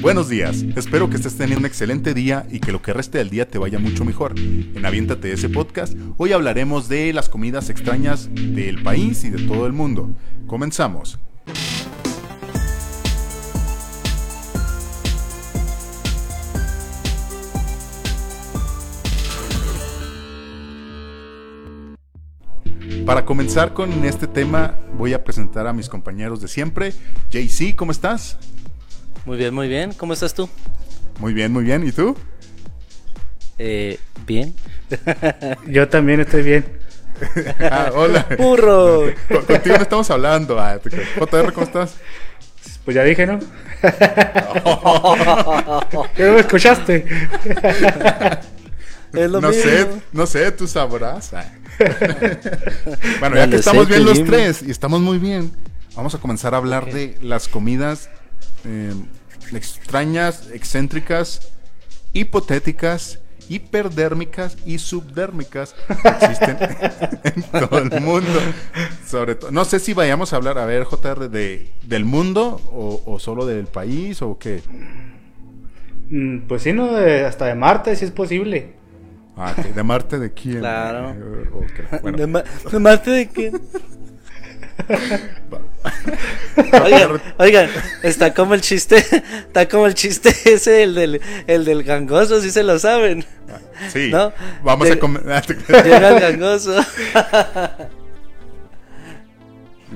Buenos días, espero que estés teniendo un excelente día y que lo que reste del día te vaya mucho mejor. En Aviéntate ese podcast, hoy hablaremos de las comidas extrañas del país y de todo el mundo. Comenzamos. Para comenzar con este tema, voy a presentar a mis compañeros de siempre. JC, ¿cómo estás? Muy bien, muy bien. ¿Cómo estás tú? Muy bien, muy bien. ¿Y tú? Eh, bien. Yo también estoy bien. ah, hola. ¡Burro! Contigo no estamos hablando. Ah, JR, ¿cómo estás? Pues ya dije, ¿no? ¿Qué me escuchaste? no sé, no sé, tú sabrás. Ah. bueno, ya que estamos bien los tres y estamos muy bien, vamos a comenzar a hablar de las comidas eh, extrañas, excéntricas, hipotéticas, hiperdérmicas y subdérmicas que existen en todo el mundo. Sobre todo, no sé si vayamos a hablar, a ver, JR, de, del mundo o, solo del país o qué. Mm, pues sí, no, hasta de Marte, si es posible. Ah, ¿De Marte de quién? Claro. Eh, ¿De, Marte de quién? Oigan, está como el chiste, está como el chiste ese, el del, el del gangoso, si se lo saben. Ah, sí, ¿no? vamos a comer. Llega el gangoso.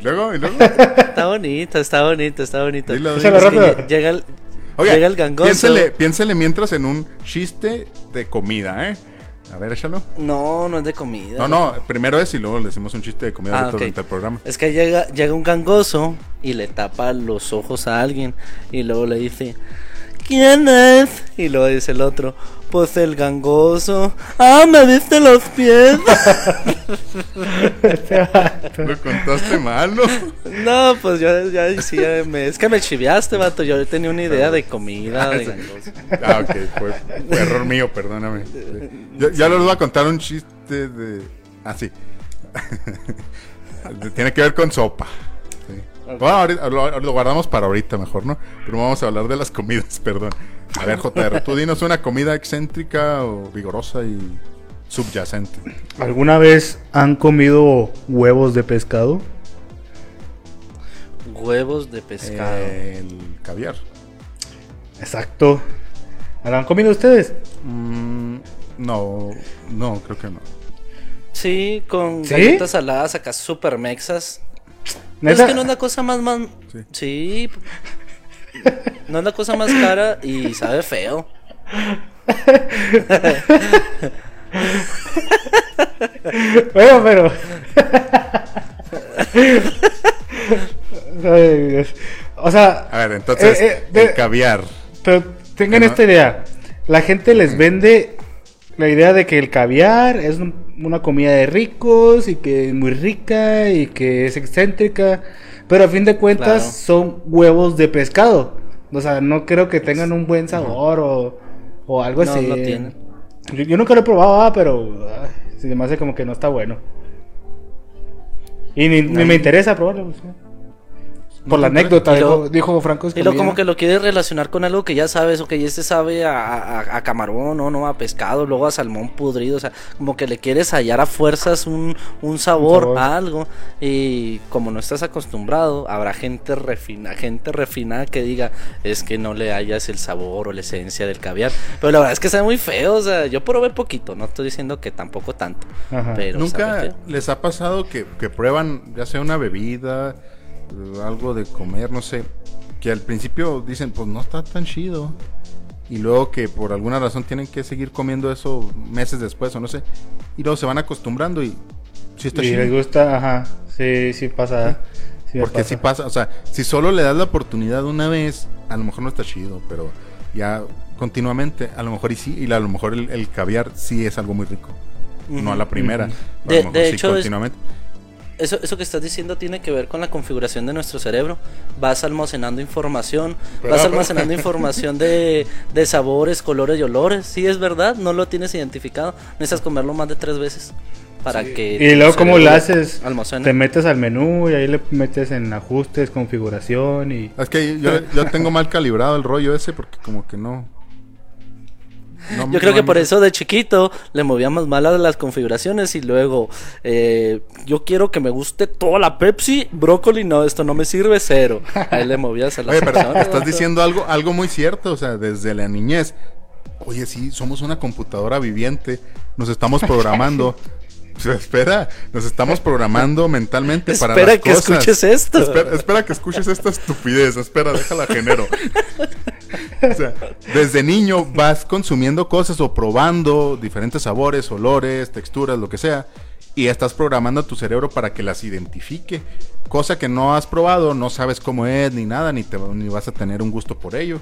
¿Y luego? ¿Y luego? Está bonito, está bonito, está bonito. Llega el, llega el gangoso. Piénsele, piénsele mientras en un chiste de comida, ¿eh? A ver, échalo. No, no es de comida. No, no, primero es y luego le decimos un chiste de comida ah, durante el programa. Es que llega, llega un gangoso y le tapa los ojos a alguien y luego le dice, ¿quién es? Y luego dice el otro, pues el gangoso. ¡Ah, me viste los pies! Lo contaste mal, ¿no? No, pues yo ya decía, me, es que me chiviaste, vato. Yo tenía una idea de comida, de gangoso. Ah, ok, fue, error mío, perdóname. ya les voy a contar un chiste de. Ah, sí. Tiene que ver con sopa. Bueno, lo, guardamos para ahorita mejor, ¿no? Pero vamos a hablar de las comidas, perdón. A ver, JR, tú dinos una comida excéntrica o vigorosa y subyacente. ¿Alguna vez han comido huevos de pescado? Huevos de pescado. el caviar. Exacto. ¿Lo han comido ustedes? Mm, no, no, creo que no. Sí, con galletas saladas acá super mexas. Es que no es la cosa más, más... sí. No es la cosa más cara y sabe feo. bueno, pero. O sea. A ver, entonces, eh, eh, el caviar. Pero tengan esta idea. La gente les vende la idea de que el caviar es una comida de ricos y que es muy rica y que es excéntrica. Pero a fin de cuentas son huevos de pescado. O sea, no creo que tengan un buen sabor o, o algo así. No tienen. Yo, nunca lo he probado, ah, pero se me hace como que no está bueno. Y ni, me interesa probarlo. Pues, por la anécdota, dijo, Franco Y lo como que lo quieres relacionar con algo que ya sabes, o que ya este sabe a, camarón, o no, a pescado, luego a salmón pudrido, o sea, como que le quieres hallar a fuerzas un, sabor, a algo, y como no estás acostumbrado, habrá gente refina, gente refinada que diga, es que no le hallas el sabor o la esencia del caviar, pero la verdad es que sabe muy feo, o sea, yo probé poquito, no estoy diciendo que tampoco tanto, pero ¿Nunca les ha pasado que, que prueban ya sea una bebida, algo de comer, no sé, que al principio dicen, pues no está tan chido. Y luego que por alguna razón tienen que seguir comiendo eso meses después o no sé. Y luego se van acostumbrando y si está y les gusta, ajá, sí, sí pasa. Porque si pasa, o sea, si solo le das la oportunidad una vez, a lo mejor no está chido, pero ya continuamente, a lo mejor y sí, y a lo mejor el, caviar sí es algo muy rico. No a la primera, de, hecho, continuamente eso, eso que estás diciendo tiene que ver con la configuración de nuestro cerebro. Vas almacenando información, vas almacenando información de, de, sabores, colores y olores. Sí, es verdad, no lo tienes identificado. Necesitas comerlo más de tres veces. para que... Y luego, ¿cómo lo haces? Almacene. Te metes al menú y ahí le metes en ajustes, configuración y... Es que yo, yo tengo mal calibrado el rollo ese porque como que no... Yo creo que por eso de chiquito le movíamos mal a las configuraciones y luego eh, yo quiero que me guste toda la Pepsi, brócoli, no, esto no me sirve, cero. Ahí le movías a las Oye, pero estás diciendo algo, algo muy cierto, o sea, desde la niñez. Oye, sí, somos una computadora viviente, nos estamos programando. espera, nos estamos programando mentalmente para Espera que escuches esto. Espera, espera, que escuches esta estupidez. Espera, déjala genero. o sea, desde niño vas consumiendo cosas o probando diferentes sabores, olores, texturas, lo que sea. Y estás programando a tu cerebro para que las identifique. Cosa que no has probado, no sabes cómo es ni nada, ni, te, ni vas a tener un gusto por ello.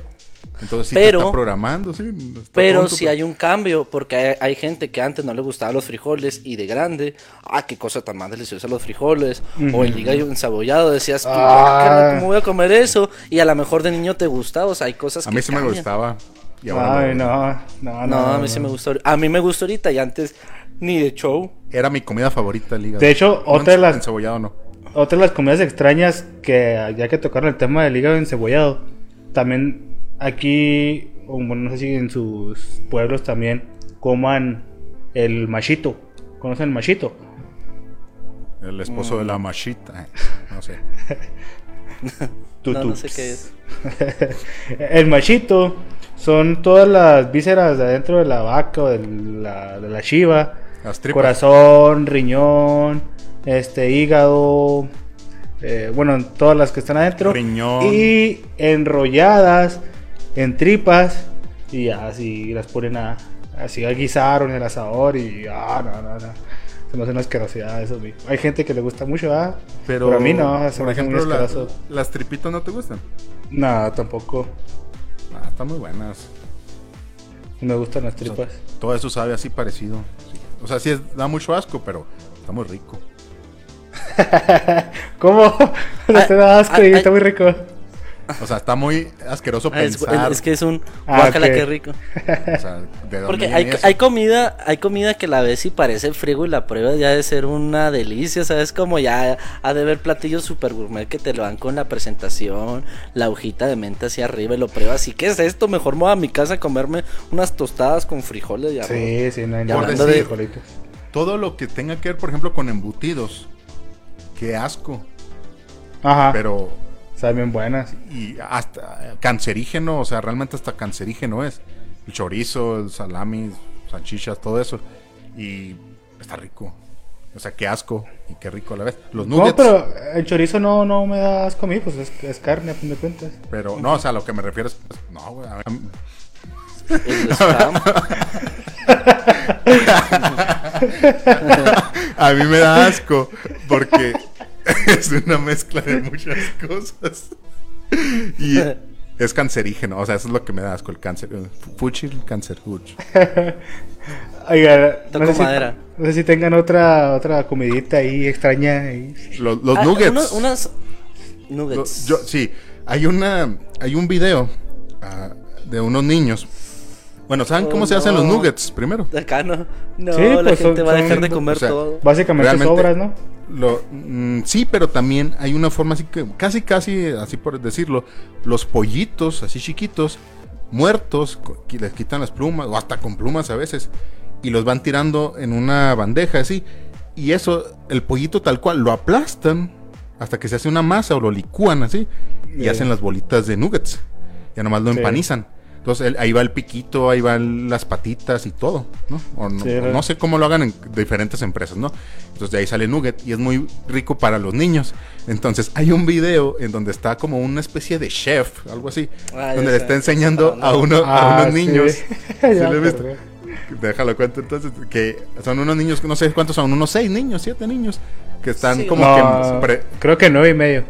Entonces sí pero, está programando, sí. pero si hay un cambio, porque hay, gente que antes no le gustaban los frijoles y de grande, ah, qué cosa tan más deliciosa los frijoles, o el hígado ensabollado, decías, ah. ¿cómo voy a comer eso? Y a lo mejor de niño te gustaba, o sea, hay cosas a que A mí sí me gustaba. Ay, no, no, no, a mí sí me gustó. A mí me gustó ahorita y antes ni de show. Era mi comida favorita el hígado. De hecho, otra de las... Encebollado no. Otra de las comidas extrañas que ya que tocaron el tema del hígado encebollado, también aquí, bueno, no sé si en sus pueblos también coman el machito. ¿Conocen el machito? El esposo de la mm. machita. No sé. no, no sé qué es. el machito son todas las vísceras de adentro de la vaca o de la, de la chiva. Corazón, riñón, este hígado, eh, bueno, todas las que están adentro. Riñón. Y enrolladas en tripas y así las ponen a, así a guisar o en el asador y ah, no, no, no. Se me hace una asquerosidad eso. Hay gente que le gusta mucho, ¿ah? Pero, a mí no, por ejemplo, ¿las tripitas no te gustan? No, tampoco. Ah, están muy buenas. Me gustan las tripas. todo eso sabe así parecido. O sea, sí da mucho asco, pero está muy rico. ¿Cómo? No te da asco y está muy rico. O sea, está muy asqueroso ah, pensar. Es, que es un ah, guacala, que rico. O sea, ¿de Porque hay, hay, comida, hay comida que la ves y parece frigo y la prueba ya de ser una delicia, ¿sabes? Como ya ha de ver platillos super gourmet que te lo dan con la presentación, la hojita de menta hacia arriba y lo pruebas. ¿Y qué es esto? Mejor me voy a mi casa a comerme unas tostadas con frijoles y Sí, sí, no hay nada. de Todo lo que tenga que ver, por ejemplo, con embutidos. Qué asco. Ajá. Pero Saben bien buenas. Y hasta cancerígeno, o sea, realmente hasta cancerígeno es. El chorizo, el salami, salchichas, todo eso. Y está rico. O sea, qué asco y qué rico a la vez. Los nuggets. No, pero el chorizo no, no me da asco a mí, pues es, es carne a fin de cuentas. Pero no, o sea, lo que me refiero es. Pues, no, güey. A, a mí me da asco porque es una mezcla de muchas cosas. Y es cancerígeno, o sea, eso es lo que me da asco, el cáncer. Fuchil, cáncer, fuch. Oiga, no sé, si, no sé, si, tengan otra otra comidita ahí extraña. Los, ah, nuggets. unas nuggets. yo, sí, hay una hay un video uh, de unos niños bueno, ¿saben cómo se hacen los nuggets primero? Acá no. No, la pues gente va a dejar de comer todo. Básicamente sobras, ¿no? Lo, mm, sí, pero también hay una forma así que, casi, casi, así por decirlo, los pollitos así chiquitos, muertos, les quitan las plumas, o hasta con plumas a veces, y los van tirando en una bandeja así. Y eso, el pollito tal cual, lo aplastan hasta que se hace una masa o lo licúan así, y hacen las bolitas de nuggets. Ya nomás lo empanizan. Entonces ahí va el piquito, ahí van las patitas y todo, ¿no? O no, sé cómo lo hagan en diferentes empresas, ¿no? Entonces de ahí sale nugget y es muy rico para los niños. Entonces hay un video en donde está como una especie de chef, algo así, ah, donde le está enseñando a, uno, a unos ah, niños. Déjalo cuento entonces, que son unos niños, no sé cuántos son, unos seis niños, siete niños, que están como que... Creo que nueve y medio.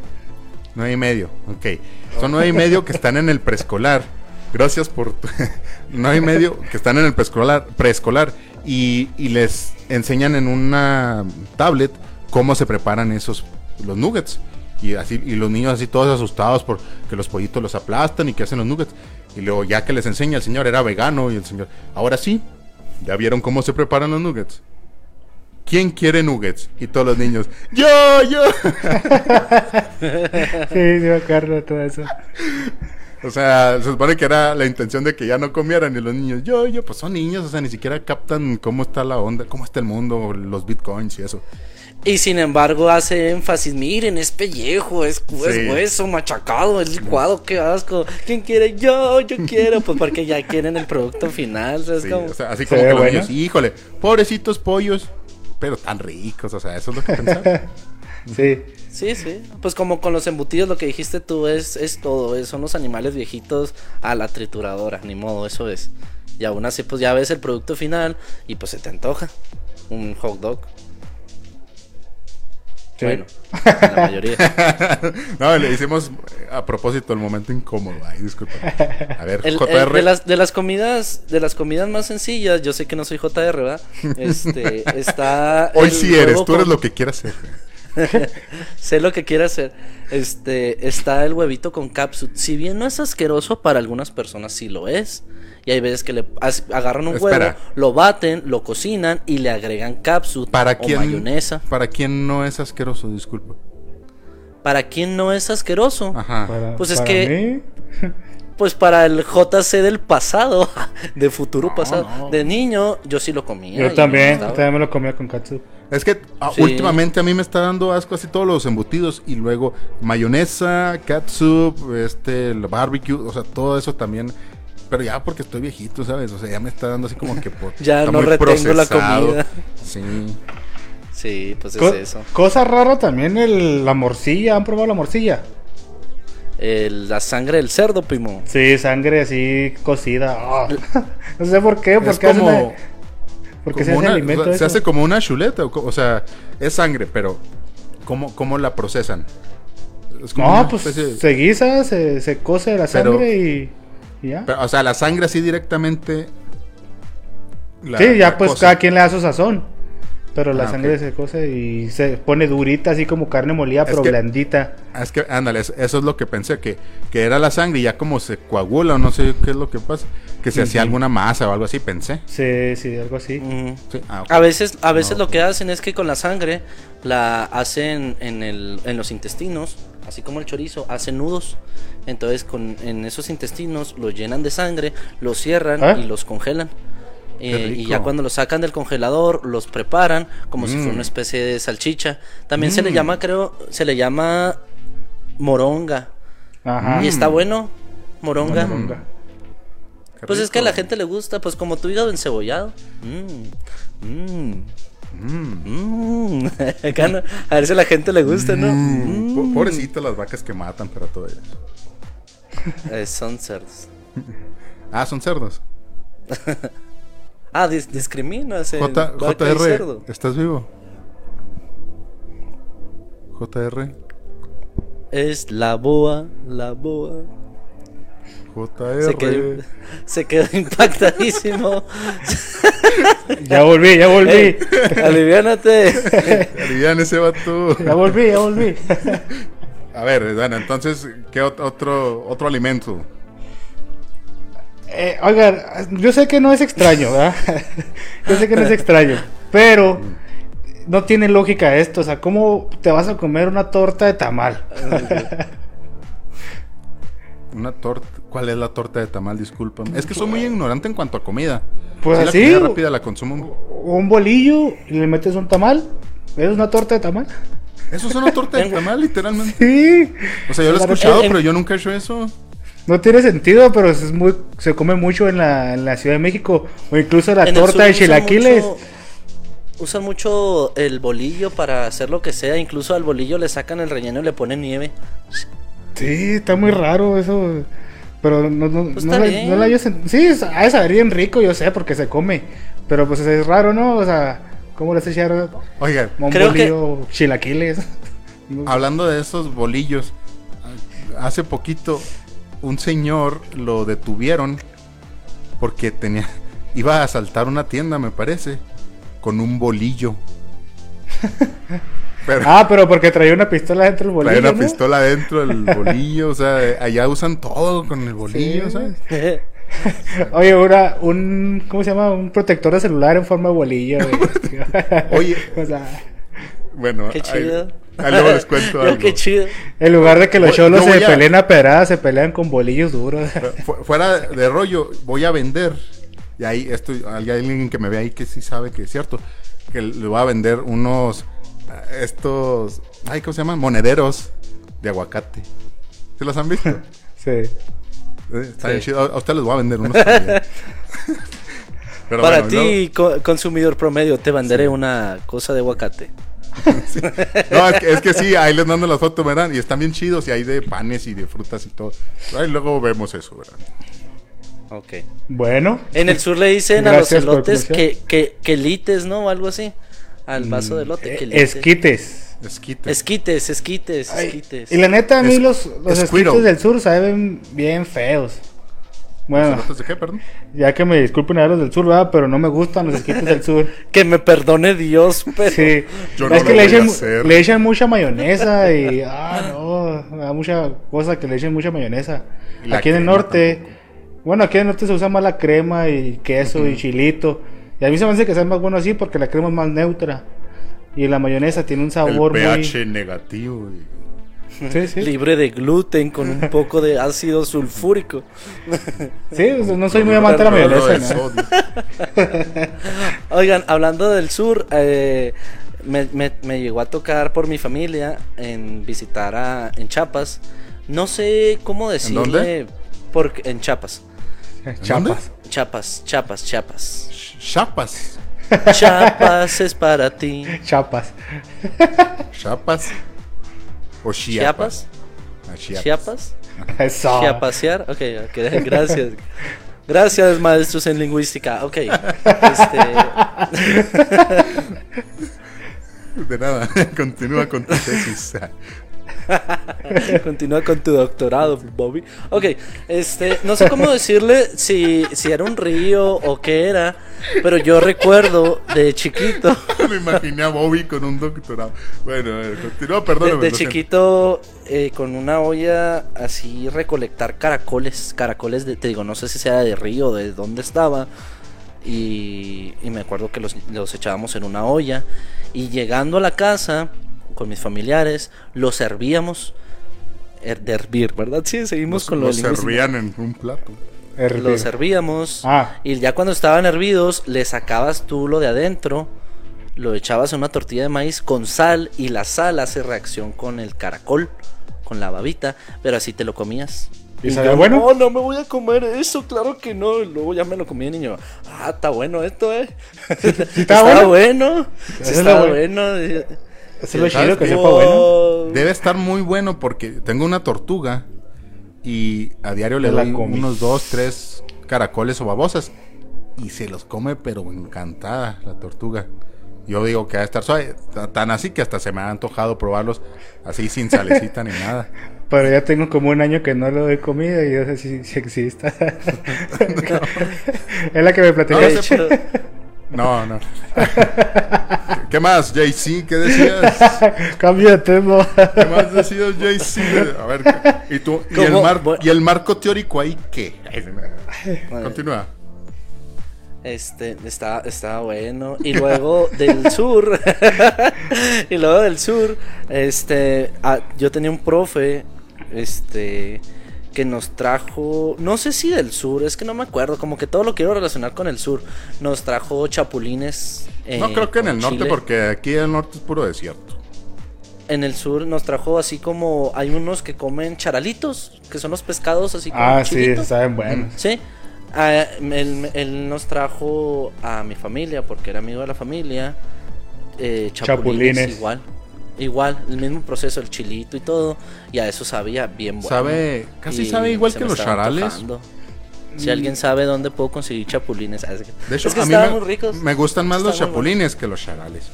Nueve y medio, ok. Son nueve y medio que están en el preescolar. Gracias por... no hay medio que están en el preescolar, preescolar y, y, les enseñan en una tablet cómo se preparan esos los nuggets. Y así y los niños así todos asustados porque los pollitos los aplastan y que hacen los nuggets. Y luego ya que les enseña el señor era vegano y el señor, ahora sí, ya vieron cómo se preparan los nuggets. ¿quién quiere nuggets? Y todos los niños, yo, yo. sí, acuerdo de todo eso. O sea, se supone que era la intención de que ya no comieran y los niños, yo, yo, pues son niños, o sea, ni siquiera captan cómo está la onda, cómo está el mundo, los bitcoins y eso. Y sin embargo hace énfasis, miren, es pellejo, es, hueso machacado, es licuado, qué asco. ¿Quién quiere? Yo, yo quiero, pues porque ya quieren el producto final. O sea, así como que los niños, híjole, pobrecitos pollos, pero tan ricos, o sea, eso es lo que pensaban. sí. Sí, sí. Pues como con los embutidos, lo que dijiste tú es, es todo. son los animales viejitos a la trituradora. Ni modo, eso es. Y aún así, pues ya ves el producto final y pues se te antoja. Un hot dog. Bueno, la mayoría. no, le hicimos a propósito el momento incómodo. Ay, disculpa. A ver, JR. de, las, de las comidas, de las comidas más sencillas, yo sé que no soy JR, ¿verdad? Este, está. Hoy sí eres, tú eres lo que quieras ser. sé lo que quiere hacer. Este, está el huevito con capsule. Si bien no es asqueroso, para algunas personas sí lo es. Y hay veces que le agarran un huevo, lo baten, lo cocinan y le agregan capsule ¿Para o mayonesa. ¿Para quién no es asqueroso? Disculpa. ¿Para quién no es asqueroso? Ajá. pues es que... Pues para el JC del pasado, de futuro pasado. De niño, yo sí lo comía. Yo también, también me lo comía con katsu. Es que ah, últimamente a mí me está dando asco así todos los embutidos y luego mayonesa, catsup, este, el barbecue, o sea, todo eso también. Pero ya porque estoy viejito, ¿sabes? O sea, ya me está dando así como que por, ya no retengo la comida. Sí. Sí, pues es eso. Cosa rara también el, la morcilla, ¿han probado la morcilla? la sangre del cerdo, primo. Sí, sangre así cocida. Ah. no sé por qué, porque como, porque se hace alimento. se hace como una chuleta, o, sea, es sangre, pero ¿cómo, cómo la procesan? no, pues se guisa, se, se cose la sangre y, ya. o sea, la sangre así directamente. sí, ya pues cada quien le da su sazón. Pero la ah, sangre se cose y se pone durita, así como carne molida, pero blandita. Es que, ándale, eso es lo que pensé, que, que era la sangre y ya como se coagula o no sé qué es lo que pasa, que se hacía alguna masa o algo así, pensé. Sí, sí, algo así. Ah, a veces, a veces lo que hacen es que con la sangre la hacen en, el, en los intestinos, así como el chorizo, hacen nudos. Entonces con, en esos intestinos los llenan de sangre, los cierran ¿Ah? y los congelan. Eh, y ya cuando los sacan del congelador, los preparan como si fuera una mm. especie de salchicha. También se le mm. llama, creo, se le llama moronga. Ajá. Y está bueno, moronga. Pues es que a la gente le gusta, pues como tu hígado encebollado. Mm. a ver si a la gente le gusta, ¿no? Pobrecito las vacas que matan, pero todo eso. Eh, son cerdos. ah, son cerdos. Ah, dis discriminas. J JR, ¿estás vivo? JR. Es la boa, la boa. JR. Se quedó, se quedó impactadísimo. ya volví, ya volví. Hey, aliviánate. Alivián ese vato. Ya volví, ya volví. A ver, bueno, entonces, ¿qué otro, otro alimento? Eh, oigan, yo sé que no es extraño, ¿verdad? yo sé que no es extraño, pero no tiene lógica esto. O sea, ¿cómo te vas a comer una torta de tamal? una torta. ¿Cuál es la torta de tamal? Disculpa. Es que soy muy ignorante en cuanto a comida. Pues así. La rápida la consumo. Un bolillo y le metes un tamal. ¿Es una torta de tamal? Eso es una torta de tamal, literalmente. Sí. O sea, yo lo he escuchado, pero yo nunca he hecho eso. No tiene sentido, pero es muy, se come mucho en la, en la Ciudad de México. O incluso la torta de chilaquiles. Usan mucho el bolillo para hacer lo que sea. Incluso al bolillo le sacan el relleno y le ponen nieve. Sí, está muy raro eso. Pero no, no, pues no, la, no Sí, a esa bien rico, yo sé, porque se come. Pero pues es raro, ¿no? O sea, ¿cómo le echaron? Oigan, un bolillo, chilaquiles. Hablando de esos bolillos, hace poquito un señor lo detuvieron porque tenía iba a asaltar una tienda, me parece, con un bolillo. ah, pero porque traía una pistola dentro del bolillo. Traía una pistola dentro del bolillo, o sea, allá usan todo con el bolillo, ¿sabes? Oye, una, un, ¿cómo se llama? Un protector de celular en forma de bolillo. Oye. o sea, Bueno, Qué chido. Ahí, luego les cuento algo. Qué chido. en lugar de que los cholos se a- peleen a pedradas, se pelean con bolillos duros. Fu- Fuera de rollo, voy a vender. Y ahí esto, hay alguien que me ve ahí que sí sabe que es cierto. Que le voy a vender unos. eh, Estos. Ay, ¿cómo se llaman? Monederos de aguacate. ¿Se los han visto? sí. Eh, Está bien Sí. chido. A ustedes les voy a vender unos también. Pero Para bueno, ti, co- consumidor promedio, te venderé una cosa de aguacate. No, es que, es que sí, ahí les mando las fotos, ¿verdad? Y están bien chidos. Y hay de panes y de frutas y todo. Ahí luego vemos eso, ¿verdad? Ok. Bueno. En el sur le dicen a los elotes que, que, que lites, ¿no? O algo así. Al vaso de elote. que Eh, lites. Esquites. Esquite. Esquites, esquites, Ay, esquites. Y la neta, a mí Es- los, los esquites del sur saben bien feos. Bueno, ¿Elotes de qué, perdón? ya que me disculpen a los del sur, ¿verdad? Pero no me gustan los esquites del sur. Que me perdone Dios, pero... Sí, Yo no es que lo le voy a echan, hacer. le echan mucha mayonesa y. Ah, no. Me da mucha cosa que le echen mucha mayonesa. Aquí en el norte. Bueno, aquí en el norte se usa más la crema y queso y chilito. Y a mí se me hace que sea más bueno así porque la crema es más neutra. Y la mayonesa tiene un El sabor pH negativo. y- muy. Sí, sí. Libre de gluten con un poco de ácido sulfúrico. Sí, no soy muy amante de la mayonesa. Oigan, hablando del sur, eh, me, me- me llegó a tocar por mi familia en visitar a, en Chiapas. No sé cómo decirle. dónde? Porque, en Chiapas. Chapas. Chiapas, Chiapas, Chiapas. Chapas. Chiapas es para ti. Chapas. Chapas. O Chiapas. Chiapas. Ah, Chiapas. Eso. Chiapasear. Ok, ok, gracias. Gracias, maestros en lingüística. Ok. Este, De nada. Continúa con tu tesis. Continúa con tu doctorado, Bobby. Ok, este, no sé cómo decirle si, si era un río o qué era, pero yo recuerdo de chiquito, Me imaginé a Bobby con un doctorado. Bueno, ver, continúa, de, perdóname. de chiquito eh, con una olla así recolectar caracoles, caracoles de, te digo, no sé si sea de río o de dónde estaba. Y, y me acuerdo que los, los echábamos en una olla. Y llegando a la casa con mis familiares, los servíamos. her- De hervir, ¿verdad? Sí, seguimos Los, con lo los lingüística. servían en un plato. Hervido. Los servíamos. Ah. Y ya cuando estaban hervidos, le sacabas tú lo de adentro. Lo echabas en una tortilla de maíz con sal. Y la sal hace reacción con el caracol. Con la babita. Pero así te lo comías. ¿Y sabía yo, bueno? No, no me voy a comer eso, claro que no. Y luego ya me lo comí, niño. Ah, está bueno esto, eh. estaba bueno? bueno. Sí, está bueno. Es lo ¿Sabes chido que sepa bueno. Debe estar muy bueno porque tengo una tortuga y a diario le doy unos dos, tres caracoles o babosas y se los come pero encantada la tortuga. Yo digo que va a estar suave, ta- tan así que hasta se me ha antojado probarlos así sin salecita ni nada. Pero ya tengo como un año que no le doy comida y yo sé si, si exista. es la que me platicó. no No, no. ¿Qué más, JC? ¿Qué decías? Cambio de tema. ¿Qué más decías, JC? A ver, ¿y tú? ¿Y el, ¿Cómo? mar- Bu- ¿Y el marco teórico ahí qué? Continúa. Este, está, está bueno. Y luego del sur, y luego del sur, este, ah, yo tenía un profe, este, que nos trajo, no sé si del sur, es que no me acuerdo, como que todo lo quiero relacionar con el sur. Nos trajo chapulines. No eh, creo que en el norte, porque aquí el norte es puro desierto. En el sur nos trajo así como, hay unos que comen charalitos, que son los pescados así como Ah, sí, saben buenos. Sí. Ah, él, él nos trajo a mi familia porque era amigo de la familia. eh, chapulines, Chapulines. igual. Igual, el mismo proceso, el chilito y todo. Y a eso sabía bien bueno. Sabe- casi Y sabe igual que los charales. antojando. Si alguien sabe dónde puedo conseguir chapulines. De hecho, es que a mí me, muy ricos. me gustan más los Estaban chapulines que los charales.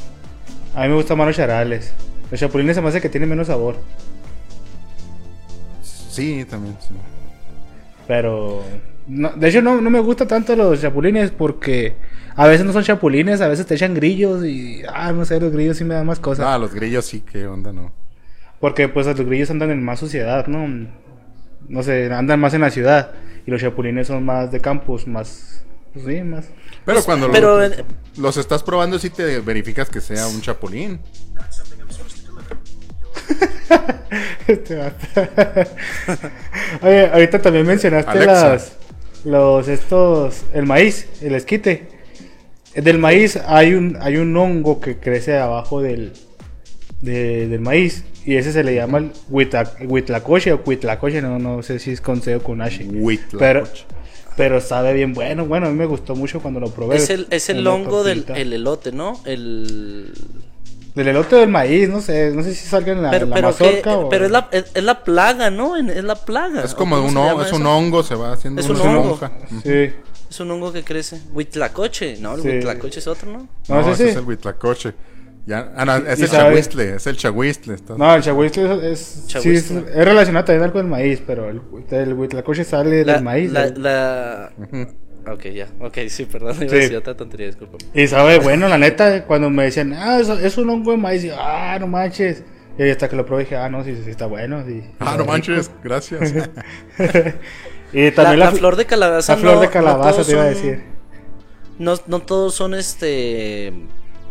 A mí me gustan más los charales. Los chapulines se me hace que tienen menos sabor. Sí, también. sí. Pero. No- de hecho, no, no me gusta tanto los chapulines porque a veces no son chapulines, a veces te echan grillos y. Ah, no sé, los grillos sí me dan más cosas. Ah, los grillos sí, qué onda, no. Porque pues los grillos andan en más suciedad, ¿no? No sé, andan más en la ciudad. Y los chapulines son más de campos, más. Pues sí, más. Pero cuando Pero, eh, los estás probando, sí te verificas que sea un chapulín. Este. Oye, ahorita también mencionaste Alexa. las. Los estos. El maíz, el esquite. Del maíz hay un, hay un hongo que crece abajo del, de- del maíz. Y ese se le llama el huitla- huitlacoche o huitlacoche, no, no sé si es con C o con H. Huitlacoche. Pero, pero sabe bien bueno. Bueno, a mí me gustó mucho cuando lo probé. es el, es el hongo del el elote, ¿no? El... Del elote del maíz, no sé. No sé si salga en la, Pero, en la pero, que- mazorca o- pero es, la, es, es la plaga, ¿no? En- Es la plaga. Es ¿o como un, se hon- llama es un hongo, se va haciendo Es una un hongo. Sí. Es un hongo que crece. Huitlacoche, ¿no? El Sí. huitlacoche es otro, ¿no? No, No, ese ese sí. es el huitlacoche. Ya, ah, no, es el chahuistle, es el chahuistle. No, el chahuistle es, es, sí, es, relacionado también algo del maíz, pero el, el huitlacoche sale La, del maíz. la, la-. Ok, ya. Ok, sí, perdón. Iba Sí. a decir otra tontería, disculpa. Y sabe, bueno, la neta, cuando me decían, ah, es, es un hongo de maíz, y, ah, no manches. Y hasta que lo probé dije, ah, no, sí, sí está bueno. sí, Ah, no rico. manches, gracias. Y La, también la fl- flor de calabaza la flor no- de calabaza te iba a decir. No, no todos son este.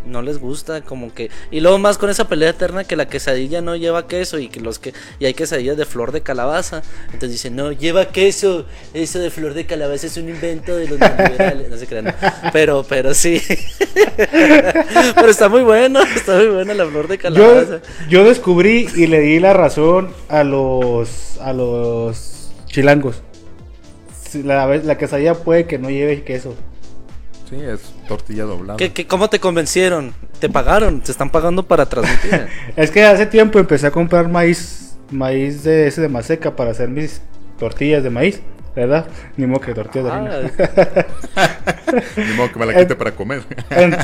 No les gusta, como que. Y luego más con esa pelea eterna que la quesadilla no lleva queso y que los que. Y hay quesadillas de flor de calabaza. Entonces dicen, no, lleva queso. Eso de flor de calabaza es un invento de los neoliberales. No se crean. no. Pero, pero sí. pero está muy bueno. Está muy buena la flor de Yo, calabaza. yo descubrí y le di la razón a los a los chilangos. Si La, la quesadilla puede que no lleve queso. Sí, es tortilla doblada. ¿Qué, qué, cómo te convencieron? ¿Te pagaron? ¿Te están pagando para transmitir? Es que hace tiempo empecé a comprar maíz, maíz de ese de maseca para hacer mis tortillas de maíz, ¿verdad? Ni modo que tortillas de harina. Ni modo que me la quite para comer. En-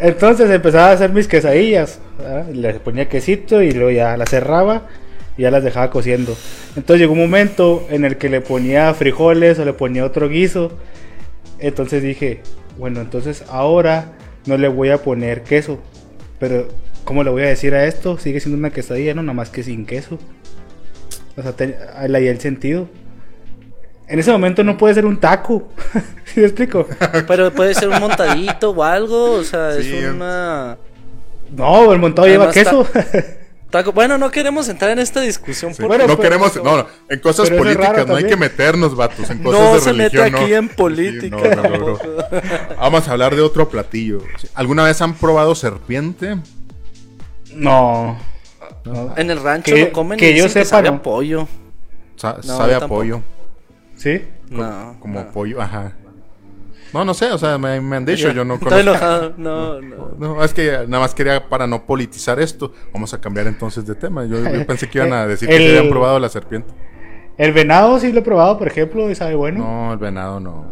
Entonces empezaba a hacer mis quesadillas, ¿verdad? Les ponía quesito y luego ya las cerraba y ya las dejaba cociendo. Entonces llegó un momento en el que le ponía frijoles o le ponía otro guiso. Entonces dije, bueno, entonces ahora no le voy a poner queso. Pero, ¿cómo le voy a decir a esto? Sigue siendo una quesadilla, no, nada más que sin queso. O sea, te- ahí le el sentido. En ese momento no puede ser un taco. ¿Sí me explico? Pero puede ser un montadito o algo, o sea, Sí, es una... No, el montado lleva queso. Taco- Bueno, no queremos entrar en esta discusión Sí. Bueno, no pero- queremos, no, no, en cosas políticas no hay que meternos, vatos, en cosas no de se mete aquí no. en política. Sí, no, no, no, no. Vamos a hablar de otro platillo. ¿Alguna vez han probado serpiente? No. no. En el rancho Que- lo comen que y yo dicen que sepa, sabe no. a pollo. Sa- No, sabe a tampoco. pollo. ¿Sí? No. Como no. pollo, ajá. No, no sé, o sea, me, me han dicho, yo no Estoy conozco. enojado. No, no. No, es que nada más quería para no politizar esto. Vamos a cambiar entonces de tema. Yo, yo pensé que iban a decir que El- se habían probado la serpiente. El venado sí lo he probado, por ejemplo, y sabe bueno. No, el venado no.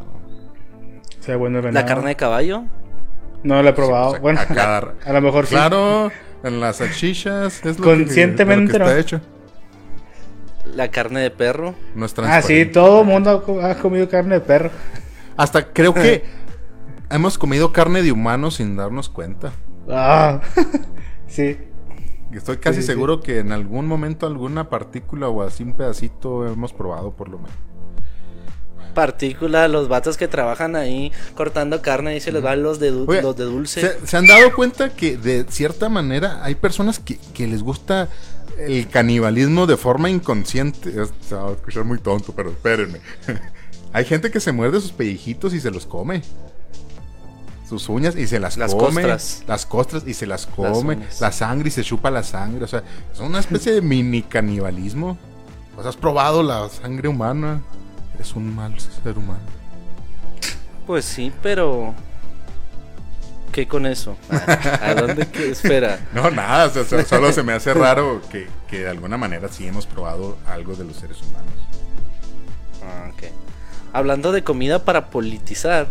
Sabe bueno el venado. La carne de caballo. No lo he probado. O sea, bueno, a cada- a lo mejor sí. Claro, en las salchichas es lo Conscientemente que, lo que no. está hecho. La carne de perro. No es Ah, transparente. sí, todo el mundo ha comido carne de perro. Hasta creo que hemos comido carne de humano sin darnos cuenta. Ah, sí. Estoy casi Sí, sí, seguro que en algún momento alguna partícula o así un pedacito hemos probado por lo menos. Partícula, los vatos que trabajan ahí cortando carne y se les van los de, du- Oye, los de dulce. ¿se, se han dado cuenta que de cierta manera hay personas que, que les gusta el canibalismo de forma inconsciente? Se va a escuchar muy tonto, pero espérenme. hay gente que se muerde sus pellejitos y se los come. Sus uñas y se las, Las come. costras. Las costras y se las come. la sangre y se chupa la sangre. O sea, es una especie de mini canibalismo. ¿Pues has probado la sangre humana? Eres un mal ser humano. Pues sí, pero. ¿Qué con eso? Ah, ¿A dónde que espera? No, nada, o sea, solo se me hace raro que, que de alguna manera sí hemos probado algo de los seres humanos. Ah, ok. Hablando de comida para politizar,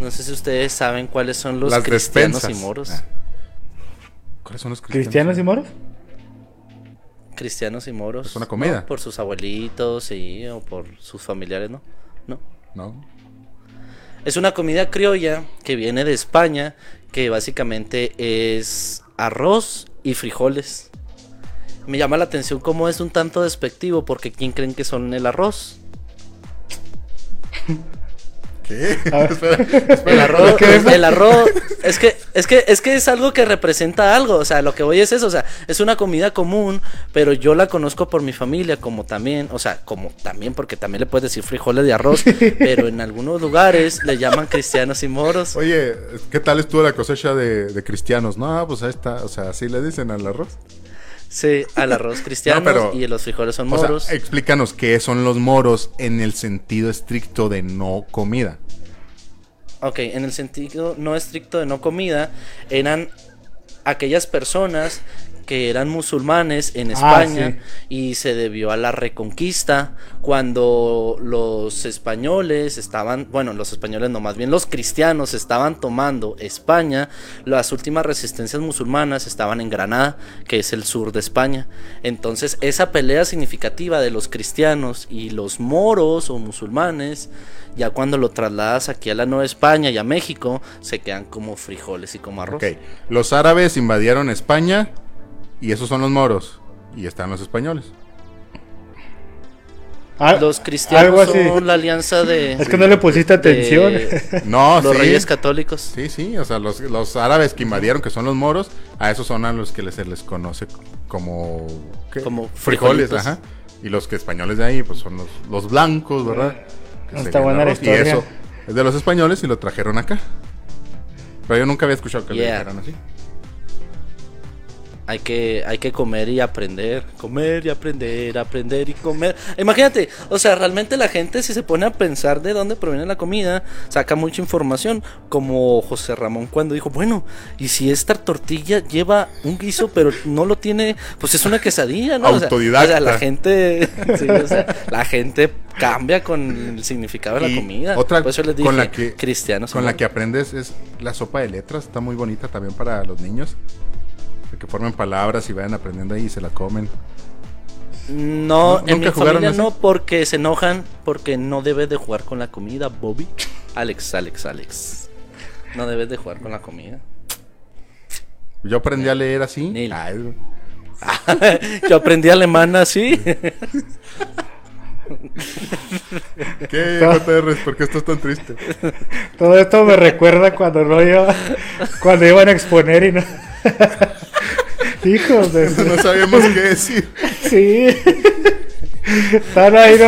no sé si ustedes saben cuáles son los Las cristianos despensas. y moros. Ah. ¿Cuáles son los cristianos? ¿Cristianos y moros? Cristianos y moros. ¿Es una comida? No, por sus abuelitos, sí, o por sus familiares, ¿no? No. No. Es una comida criolla que viene de España, que básicamente es arroz y frijoles. Me llama la atención cómo es un tanto despectivo, porque ¿quién creen que son el arroz? ¿Qué? El arroz, el arroz, es que, es que, es que es algo que representa algo, o sea, lo que voy es eso, o sea, es una comida común, pero yo la conozco por mi familia como también, o sea, como también, porque también le puedes decir frijoles de arroz, pero en algunos lugares le llaman cristianos y moros. Oye, ¿qué tal estuvo la cosecha de, de cristianos? No, pues ahí está, o sea, así le dicen al arroz. Sí, al arroz cristiano y los frijoles son moros. explícanos qué son los moros en el sentido estricto de no comida. Ok, en el sentido no estricto de no comida, eran aquellas personas que eran musulmanes en ah, España y se debió a la reconquista cuando los españoles estaban, bueno, los españoles no, más bien los cristianos estaban tomando España, las últimas resistencias musulmanas estaban en Granada, que es el sur de España. Entonces, esa pelea significativa de los cristianos y los moros o musulmanes, ya cuando lo trasladas aquí a la Nueva España y a México, se quedan como frijoles y como arroz. Los árabes invadieron España y esos son los moros. Y están los españoles. Ah, los cristianos son la alianza de. Es que no le pusiste atención. no, los reyes católicos. Sí, sí, o sea, los, árabes que invadieron, que son los moros, a esos son a los que se les conoce como. Como frijoles, ajá. Y los que españoles de ahí, pues son los, blancos, ¿verdad? Está buena la historia. Y eso es de los españoles y lo trajeron acá. Pero yo nunca había escuchado que lo dijeran así hay que, hay que comer y aprender, comer y aprender, aprender y comer. Imagínate, o sea, realmente la gente si se pone a pensar de dónde proviene la comida, saca mucha información, como José Ramón cuando dijo, bueno, y si esta tortilla lleva un guiso pero no lo tiene, pues es una quesadilla, ¿no? Autodidacta. O sea, la gente, la gente cambia con el significado de la comida. Otra Por les dije, con la que cristianos. Con la que aprendes es la sopa de letras, está muy bonita también para los niños que formen palabras y vayan aprendiendo ahí y se la comen. No, en mi familia no, porque se enojan porque no debes de jugar con la comida, Bobby. Alex, Alex, Alex. No debes de jugar con la comida. Yo aprendí a leer así. Yo aprendí alemán así. ¿Qué, JR? ¿Por qué estás tan triste? Todo esto me recuerda cuando no iba, cuando iban a exponer y no. Hijos de... No sabíamos qué decir. Sí. Están ahí